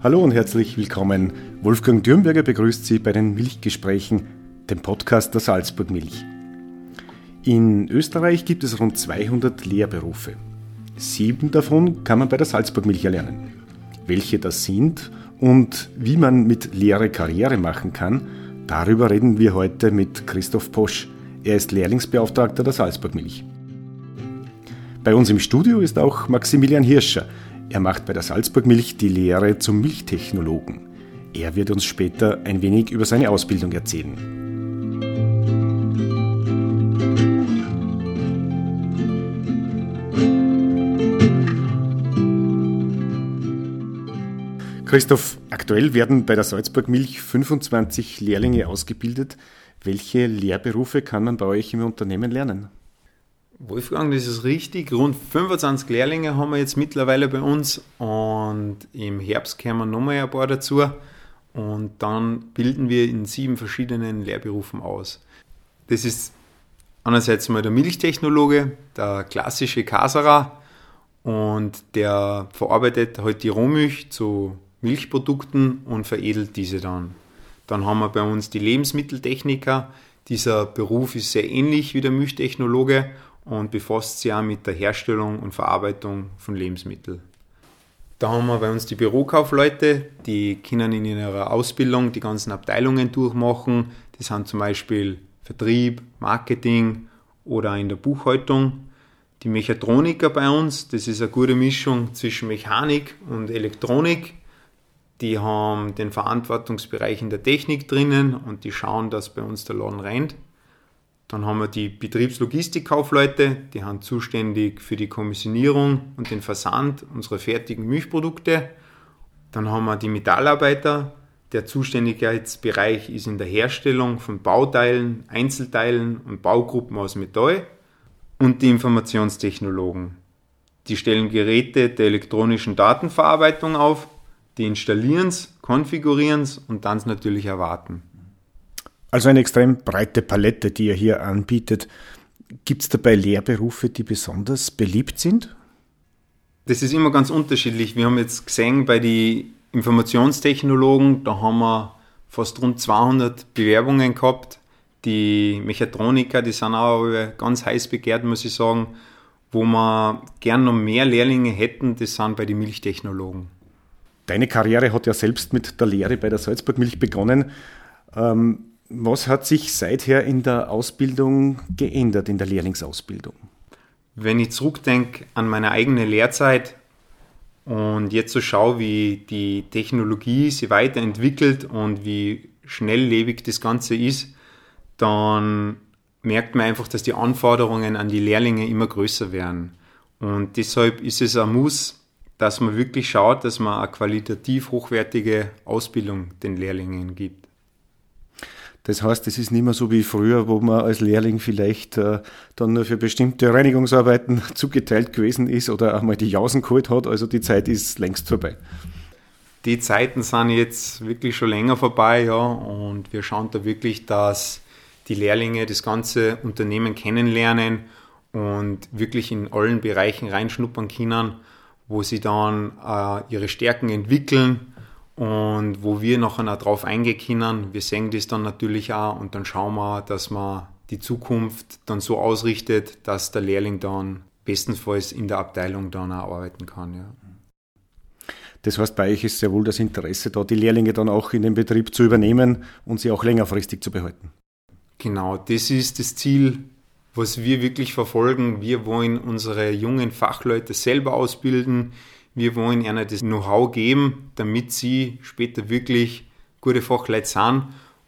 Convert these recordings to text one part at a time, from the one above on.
Hallo und herzlich willkommen. Wolfgang Dürnberger begrüßt Sie bei den Milchgesprächen, dem Podcast der Salzburg Milch. In Österreich gibt es rund 200 Lehrberufe. Sieben davon kann man bei der Salzburg Milch erlernen. Welche das sind und wie man mit Lehre Karriere machen kann, darüber reden wir heute mit Christoph Posch. Er ist Lehrlingsbeauftragter der Salzburg Milch. Bei uns im Studio ist auch Maximilian Hirscher. Er macht bei der Salzburg Milch die Lehre zum Milchtechnologen. Er wird uns später ein wenig über seine Ausbildung erzählen. Christoph, aktuell werden bei der Salzburg Milch 25 Lehrlinge ausgebildet. Welche Lehrberufe kann man bei euch im Unternehmen lernen? Wolfgang, das ist richtig. Rund 25 Lehrlinge haben wir jetzt mittlerweile bei uns und im Herbst kommen nochmal ein paar dazu und dann bilden wir in sieben verschiedenen Lehrberufen aus. Das ist einerseits mal der Milchtechnologe, der klassische Kasera und der verarbeitet halt die Rohmilch zu Milchprodukten und veredelt diese dann. Dann haben wir bei uns die Lebensmitteltechniker. Dieser Beruf ist sehr ähnlich wie der Milchtechnologe und befasst sich auch mit der Herstellung und Verarbeitung von Lebensmitteln. Da haben wir bei uns die Bürokaufleute, die können in ihrer Ausbildung die ganzen Abteilungen durchmachen. Das sind zum Beispiel Vertrieb, Marketing oder in der Buchhaltung. Die Mechatroniker bei uns, das ist eine gute Mischung zwischen Mechanik und Elektronik. Die haben den Verantwortungsbereich in der Technik drinnen und die schauen, dass bei uns der Laden rennt. Dann haben wir die Betriebslogistikkaufleute, die sind zuständig für die Kommissionierung und den Versand unserer fertigen Milchprodukte. Dann haben wir die Metallarbeiter, der Zuständigkeitsbereich ist in der Herstellung von Bauteilen, Einzelteilen und Baugruppen aus Metall. Und die Informationstechnologen. Die stellen Geräte der elektronischen Datenverarbeitung auf, die installieren es, konfigurieren es und dann natürlich erwarten. Also eine extrem breite Palette, die ihr hier anbietet. Gibt es dabei Lehrberufe, die besonders beliebt sind? Das ist immer ganz unterschiedlich. Wir haben jetzt gesehen, bei den Informationstechnologen, da haben wir fast rund 200 Bewerbungen gehabt. Die Mechatroniker, die sind auch ganz heiß begehrt, muss ich sagen. Wo wir gern noch mehr Lehrlinge hätten, das sind bei den Milchtechnologen. Deine Karriere hat ja selbst mit der Lehre bei der Salzburg Milch begonnen. Ähm, was hat sich seither in der Ausbildung geändert, in der Lehrlingsausbildung? Wenn ich zurückdenke an meine eigene Lehrzeit und jetzt so schaue, wie die Technologie sich weiterentwickelt und wie schnelllebig das Ganze ist, dann merkt man einfach, dass die Anforderungen an die Lehrlinge immer größer werden. Und deshalb ist es ein Muss, dass man wirklich schaut, dass man eine qualitativ hochwertige Ausbildung den Lehrlingen gibt. Das heißt, es ist nicht mehr so wie früher, wo man als Lehrling vielleicht äh, dann nur für bestimmte Reinigungsarbeiten zugeteilt gewesen ist oder einmal die Jausen geholt hat. Also die Zeit ist längst vorbei. Die Zeiten sind jetzt wirklich schon länger vorbei, ja, und wir schauen da wirklich, dass die Lehrlinge das ganze Unternehmen kennenlernen und wirklich in allen Bereichen reinschnuppern können, wo sie dann äh, ihre Stärken entwickeln und wo wir nachher drauf eingehen können. Wir sehen das dann natürlich auch und dann schauen wir, dass man die Zukunft dann so ausrichtet, dass der Lehrling dann bestenfalls in der Abteilung dann auch arbeiten kann. Ja. Das heißt, bei euch ist sehr wohl das Interesse da, die Lehrlinge dann auch in den Betrieb zu übernehmen und sie auch längerfristig zu behalten. Genau, das ist das Ziel, was wir wirklich verfolgen. Wir wollen unsere jungen Fachleute selber ausbilden. Wir wollen ihnen das Know-how geben, damit sie später wirklich gute Fachleute sind.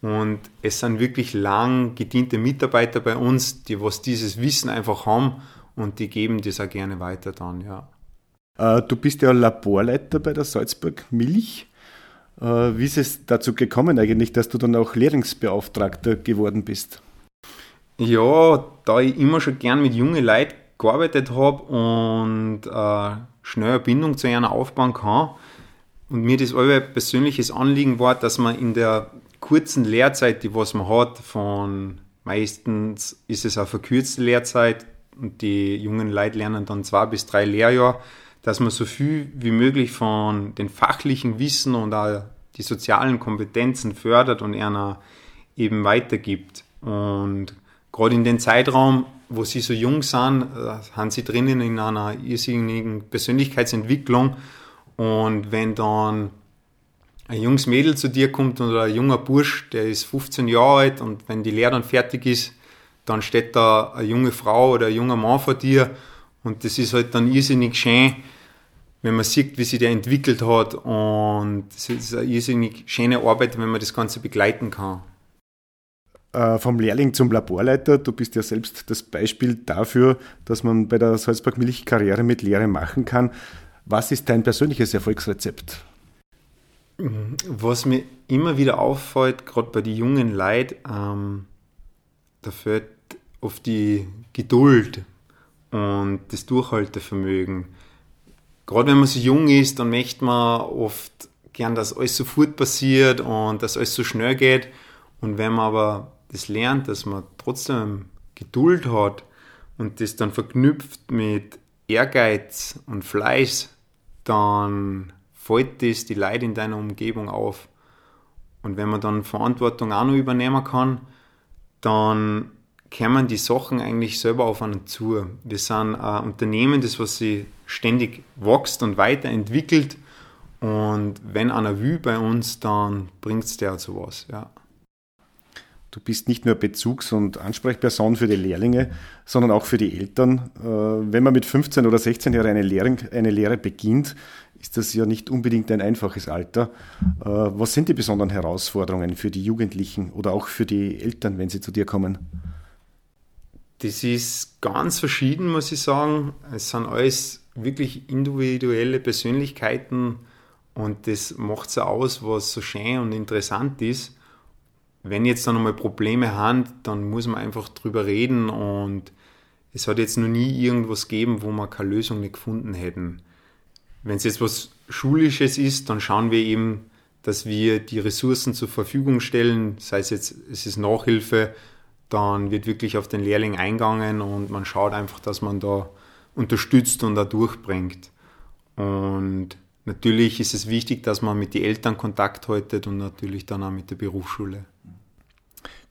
Und es sind wirklich lang gediente Mitarbeiter bei uns, die was dieses Wissen einfach haben und die geben das auch gerne weiter dann, ja. Äh, du bist ja Laborleiter bei der Salzburg Milch. Äh, wie ist es dazu gekommen eigentlich, dass du dann auch Lehrlingsbeauftragter geworden bist? Ja, da ich immer schon gern mit jungen Leuten gearbeitet habe und äh, schnell eine Bindung zu einer aufbauen kann. Und mir das euer persönliches Anliegen war, dass man in der kurzen Lehrzeit, die was man hat, von meistens ist es eine verkürzte Lehrzeit und die jungen Leute lernen dann zwei bis drei Lehrjahre, dass man so viel wie möglich von den fachlichen Wissen und auch die sozialen Kompetenzen fördert und einer eben weitergibt. Und gerade in den Zeitraum, wo sie so jung sind, äh, haben sie drinnen in einer irrsinnigen Persönlichkeitsentwicklung. Und wenn dann ein junges Mädel zu dir kommt oder ein junger Bursch, der ist 15 Jahre alt und wenn die Lehre dann fertig ist, dann steht da eine junge Frau oder ein junger Mann vor dir und das ist halt dann irrsinnig schön, wenn man sieht, wie sich der entwickelt hat und es ist eine irrsinnig schöne Arbeit, wenn man das Ganze begleiten kann. Äh, vom Lehrling zum Laborleiter, du bist ja selbst das Beispiel dafür, dass man bei der Salzburg Milch Karriere mit Lehre machen kann. Was ist dein persönliches Erfolgsrezept? Was mir immer wieder auffällt, gerade bei den jungen Leuten, ähm, da fällt oft die Geduld und das Durchhaltevermögen. Gerade wenn man so jung ist, dann möchte man oft gern, dass alles sofort passiert und dass alles so schnell geht. Und wenn man aber das lernt, dass man trotzdem Geduld hat und das dann verknüpft mit Ehrgeiz und Fleiß, dann fällt das die Leute in deiner Umgebung auf. Und wenn man dann Verantwortung auch noch übernehmen kann, dann kämen die Sachen eigentlich selber auf einen zu. Wir sind ein Unternehmen, das was sich ständig wächst und weiterentwickelt. Und wenn einer will bei uns, dann bringt es der zu was. Ja. Du bist nicht nur Bezugs- und Ansprechperson für die Lehrlinge, sondern auch für die Eltern. Äh, wenn man mit 15 oder 16 Jahren eine Lehre, eine Lehre beginnt, ist das ja nicht unbedingt ein einfaches Alter. Äh, was sind die besonderen Herausforderungen für die Jugendlichen oder auch für die Eltern, wenn sie zu dir kommen? Das ist ganz verschieden, muss ich sagen. Es sind alles wirklich individuelle Persönlichkeiten und das macht es aus, was so schön und interessant ist. Wenn jetzt dann einmal Probleme haben, dann muss man einfach drüber reden und es hat jetzt noch nie irgendwas gegeben, wo wir keine Lösung nicht gefunden hätten. Wenn es jetzt was Schulisches ist, dann schauen wir eben, dass wir die Ressourcen zur Verfügung stellen, sei es jetzt, es ist Nachhilfe, dann wird wirklich auf den Lehrling eingegangen und man schaut einfach, dass man da unterstützt und da durchbringt. Und natürlich ist es wichtig, dass man mit den Eltern Kontakt haltet und natürlich dann auch mit der Berufsschule.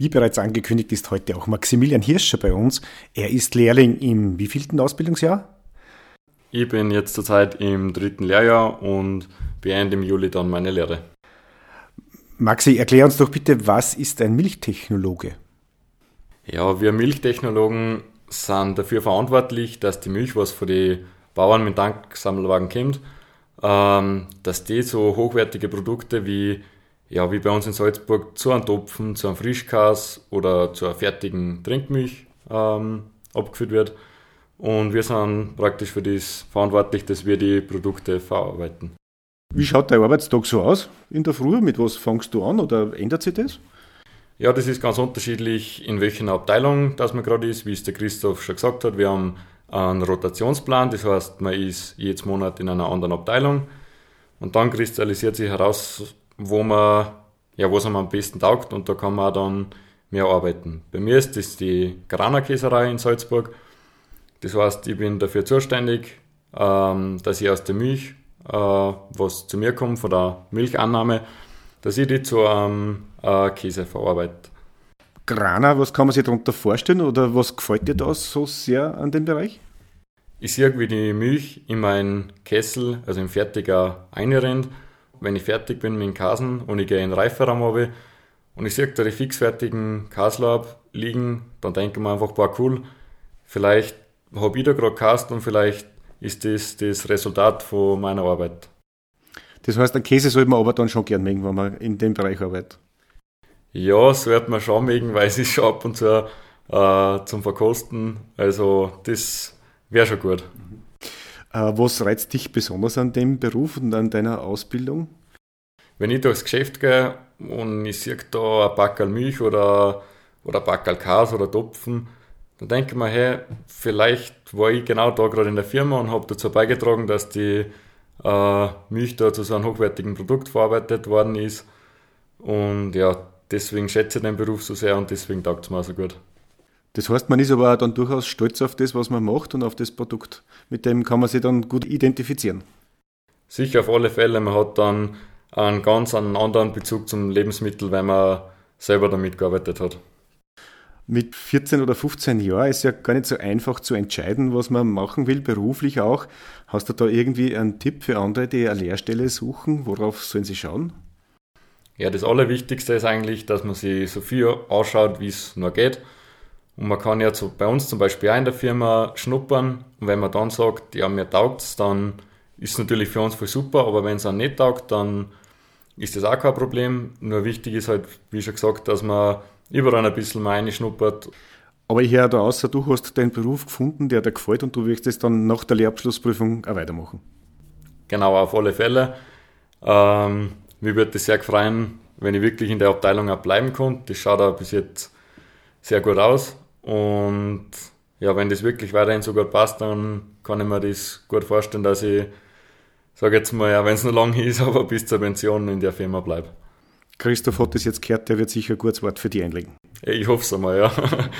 Wie bereits angekündigt ist heute auch Maximilian Hirscher bei uns. Er ist Lehrling im wievielten Ausbildungsjahr? Ich bin jetzt zurzeit im dritten Lehrjahr und beende im Juli dann meine Lehre. Maxi, erklär uns doch bitte, was ist ein Milchtechnologe? Ja, wir Milchtechnologen sind dafür verantwortlich, dass die Milch, was von den Bauern mit Tanksammelwagen kommt, ähm, dass die so hochwertige Produkte wie, ja, wie bei uns in Salzburg zu einem Topfen, zu einem Frischkas oder zu einer fertigen Trinkmilch ähm, abgeführt wird und wir sind praktisch für das verantwortlich, dass wir die Produkte verarbeiten. Wie schaut dein Arbeitstag so aus in der Früh? Mit was fängst du an oder ändert sich das? Ja, das ist ganz unterschiedlich, in welcher Abteilung das man gerade ist. Wie es der Christoph schon gesagt hat, wir haben einen Rotationsplan, das heißt, man ist jedes Monat in einer anderen Abteilung und dann kristallisiert sich heraus, wo man, ja, was einem am besten taugt und da kann man dann mehr arbeiten. Bei mir ist das die Grana Käserei in Salzburg das heißt, ich bin dafür zuständig, ähm, dass ich aus der Milch, äh, was zu mir kommt, von der Milchannahme, dass ich die zu einem äh, Käse verarbeite. Grana, was kann man sich darunter vorstellen oder was gefällt dir da so sehr an dem Bereich? Ich sehe, wie die Milch in meinen Kessel, also im Fertiger, einrennt. Wenn ich fertig bin mit dem Kasen und ich gehe in den Reiferaum habe und ich sehe da die fixfertigen Kaslab liegen, dann denke ich mir einfach, boah, cool, vielleicht habe ich da gerade gehasst und vielleicht ist das das Resultat von meiner Arbeit. Das heißt, ein Käse sollte man aber dann schon gern mögen, wenn man in dem Bereich arbeitet. Ja, sollte man schon mögen, weil es ist schon ab und zu äh, zum Verkosten. Also das wäre schon gut. Äh, was reizt dich besonders an dem Beruf und an deiner Ausbildung? Wenn ich durchs Geschäft gehe und ich sehe da ein Packerl Milch oder, oder ein Packerl Käse oder Topfen, dann denke ich mir, hey, vielleicht war ich genau da gerade in der Firma und habe dazu beigetragen, dass die äh, Milch da zu so einem hochwertigen Produkt verarbeitet worden ist. Und ja, deswegen schätze ich den Beruf so sehr und deswegen taugt es mir auch so gut. Das heißt, man ist aber dann durchaus stolz auf das, was man macht und auf das Produkt. Mit dem kann man sich dann gut identifizieren. Sicher auf alle Fälle. Man hat dann einen ganz anderen Bezug zum Lebensmittel, weil man selber damit gearbeitet hat. Mit 14 oder 15 Jahren ist ja gar nicht so einfach zu entscheiden, was man machen will, beruflich auch. Hast du da irgendwie einen Tipp für andere, die eine Lehrstelle suchen? Worauf sollen sie schauen? Ja, das Allerwichtigste ist eigentlich, dass man sich so viel ausschaut, wie es nur geht. Und man kann ja bei uns zum Beispiel auch in der Firma schnuppern. Und wenn man dann sagt, ja, mir taugt es, dann ist es natürlich für uns voll super. Aber wenn es auch nicht taugt, dann ist das auch kein Problem. Nur wichtig ist halt, wie schon gesagt, dass man überall ein bisschen mal reinschnuppert. Aber ich höre da außer, du hast deinen Beruf gefunden, der dir gefällt und du wirst es dann nach der Lehrabschlussprüfung auch weitermachen. Genau, auf alle Fälle. Ähm, mir würde es sehr freuen, wenn ich wirklich in der Abteilung auch bleiben konnte. Das schaut auch bis jetzt sehr gut aus. Und ja, wenn das wirklich weiterhin so gut passt, dann kann ich mir das gut vorstellen, dass ich, sage jetzt mal, ja, wenn es noch lange ist, aber bis zur Pension in der Firma bleibe. Christoph hat das jetzt gehört, der wird sicher ein gutes Wort für die einlegen. Ich hoffe es einmal, ja.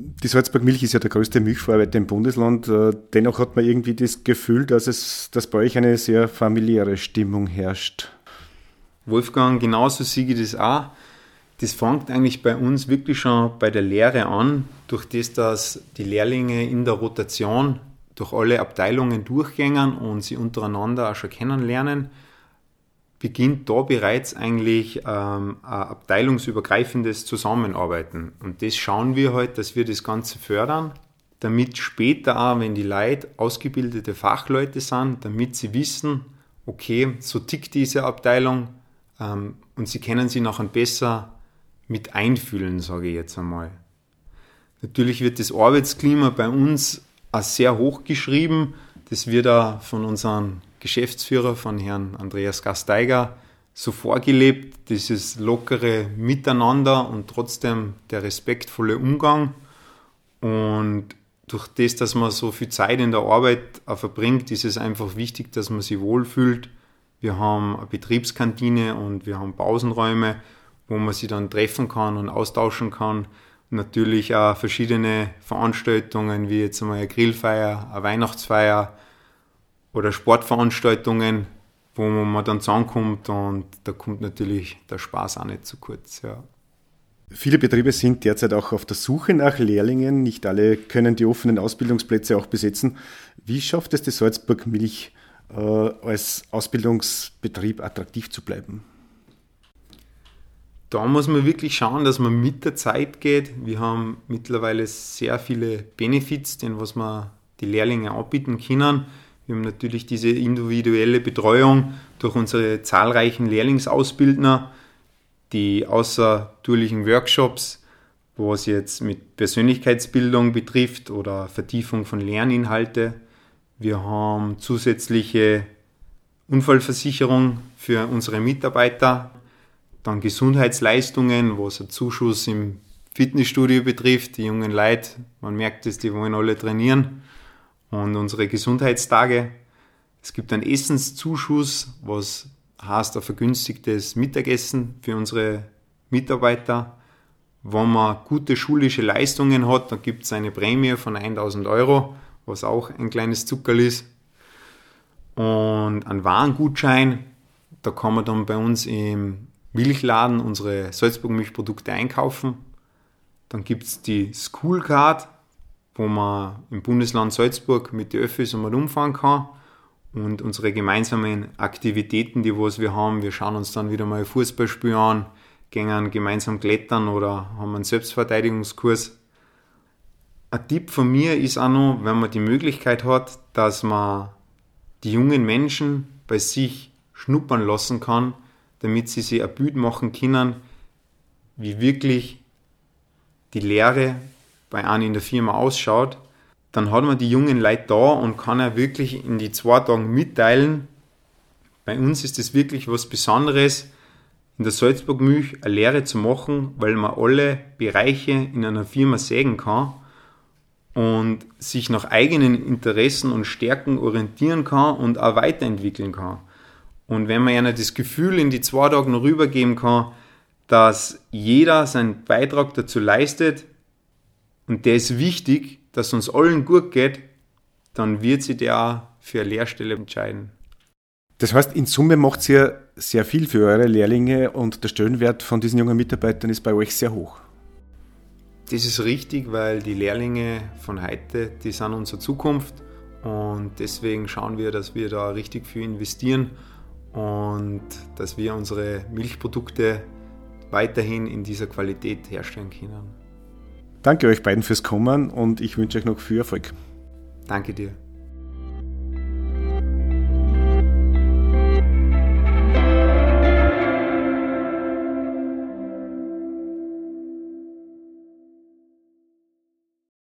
Die Salzburg Milch ist ja der größte Milchverarbeiter im Bundesland. Äh, dennoch hat man irgendwie das Gefühl, dass es, dass bei euch eine sehr familiäre Stimmung herrscht. Wolfgang, genauso sehe ich das auch. Das fängt eigentlich bei uns wirklich schon bei der Lehre an, durch das, dass die Lehrlinge in der Rotation durch alle Abteilungen durchgängen und sie untereinander auch schon kennenlernen beginnt da bereits eigentlich ähm, ein abteilungsübergreifendes Zusammenarbeiten. Und das schauen wir halt, dass wir das Ganze fördern, damit später auch, wenn die Leute ausgebildete Fachleute sind, damit sie wissen, okay, so tickt diese Abteilung ähm, und sie können sie nachher besser mit einfühlen, sage ich jetzt einmal. Natürlich wird das Arbeitsklima bei uns auch sehr hoch geschrieben. Das wird auch von unseren Geschäftsführer, von Herrn Andreas Gasteiger, so vorgelebt, dieses lockere Miteinander und trotzdem der respektvolle Umgang. Und durch das, dass man so viel Zeit in der Arbeit verbringt, ist es einfach wichtig, dass man sich wohlfühlt. Wir haben eine Betriebskantine und wir haben Pausenräume, wo man sich dann treffen kann und austauschen kann. Natürlich auch verschiedene Veranstaltungen, wie jetzt einmal eine Grillfeier, eine Weihnachtsfeier, oder Sportveranstaltungen, wo man dann zusammenkommt und da kommt natürlich der Spaß auch nicht zu kurz. Ja. Viele Betriebe sind derzeit auch auf der Suche nach Lehrlingen. Nicht alle können die offenen Ausbildungsplätze auch besetzen. Wie schafft es die Salzburg Milch, äh, als Ausbildungsbetrieb attraktiv zu bleiben? Da muss man wirklich schauen, dass man mit der Zeit geht. Wir haben mittlerweile sehr viele Benefits, den was wir die Lehrlinge anbieten können. Wir haben natürlich diese individuelle Betreuung durch unsere zahlreichen Lehrlingsausbildner, die außertourlichen Workshops, was jetzt mit Persönlichkeitsbildung betrifft oder Vertiefung von Lerninhalte. Wir haben zusätzliche Unfallversicherung für unsere Mitarbeiter, dann Gesundheitsleistungen, was ein Zuschuss im Fitnessstudio betrifft. Die jungen Leute, man merkt es, die wollen alle trainieren und unsere Gesundheitstage. Es gibt einen Essenszuschuss, was heißt ein vergünstigtes Mittagessen für unsere Mitarbeiter. Wenn man gute schulische Leistungen hat, dann gibt es eine Prämie von 1000 Euro, was auch ein kleines Zuckerl ist. Und ein Warengutschein, da kann man dann bei uns im Milchladen unsere Salzburg Milchprodukte einkaufen. Dann gibt es die School Card, wo man im Bundesland Salzburg mit den Öffis einmal umfahren kann. Und unsere gemeinsamen Aktivitäten, die was wir haben, wir schauen uns dann wieder mal Fußballspiel an, gehen gemeinsam klettern oder haben einen Selbstverteidigungskurs. Ein Tipp von mir ist auch noch, wenn man die Möglichkeit hat, dass man die jungen Menschen bei sich schnuppern lassen kann, damit sie sich ein Bild machen können, wie wirklich die Lehre bei einem in der Firma ausschaut, dann hat man die jungen Leute da und kann er wirklich in die zwei Tagen mitteilen. Bei uns ist es wirklich was Besonderes, in der Salzburg Milch eine Lehre zu machen, weil man alle Bereiche in einer Firma sägen kann und sich nach eigenen Interessen und Stärken orientieren kann und auch weiterentwickeln kann. Und wenn man einer das Gefühl in die zwei Tage noch rübergeben kann, dass jeder seinen Beitrag dazu leistet, und der ist wichtig, dass uns allen gut geht, dann wird sich der auch für eine Lehrstelle entscheiden. Das heißt, in Summe macht ihr sehr viel für eure Lehrlinge und der Stellenwert von diesen jungen Mitarbeitern ist bei euch sehr hoch. Das ist richtig, weil die Lehrlinge von heute, die sind unsere Zukunft und deswegen schauen wir, dass wir da richtig viel investieren und dass wir unsere Milchprodukte weiterhin in dieser Qualität herstellen können. Danke euch beiden fürs Kommen und ich wünsche euch noch viel Erfolg. Danke dir.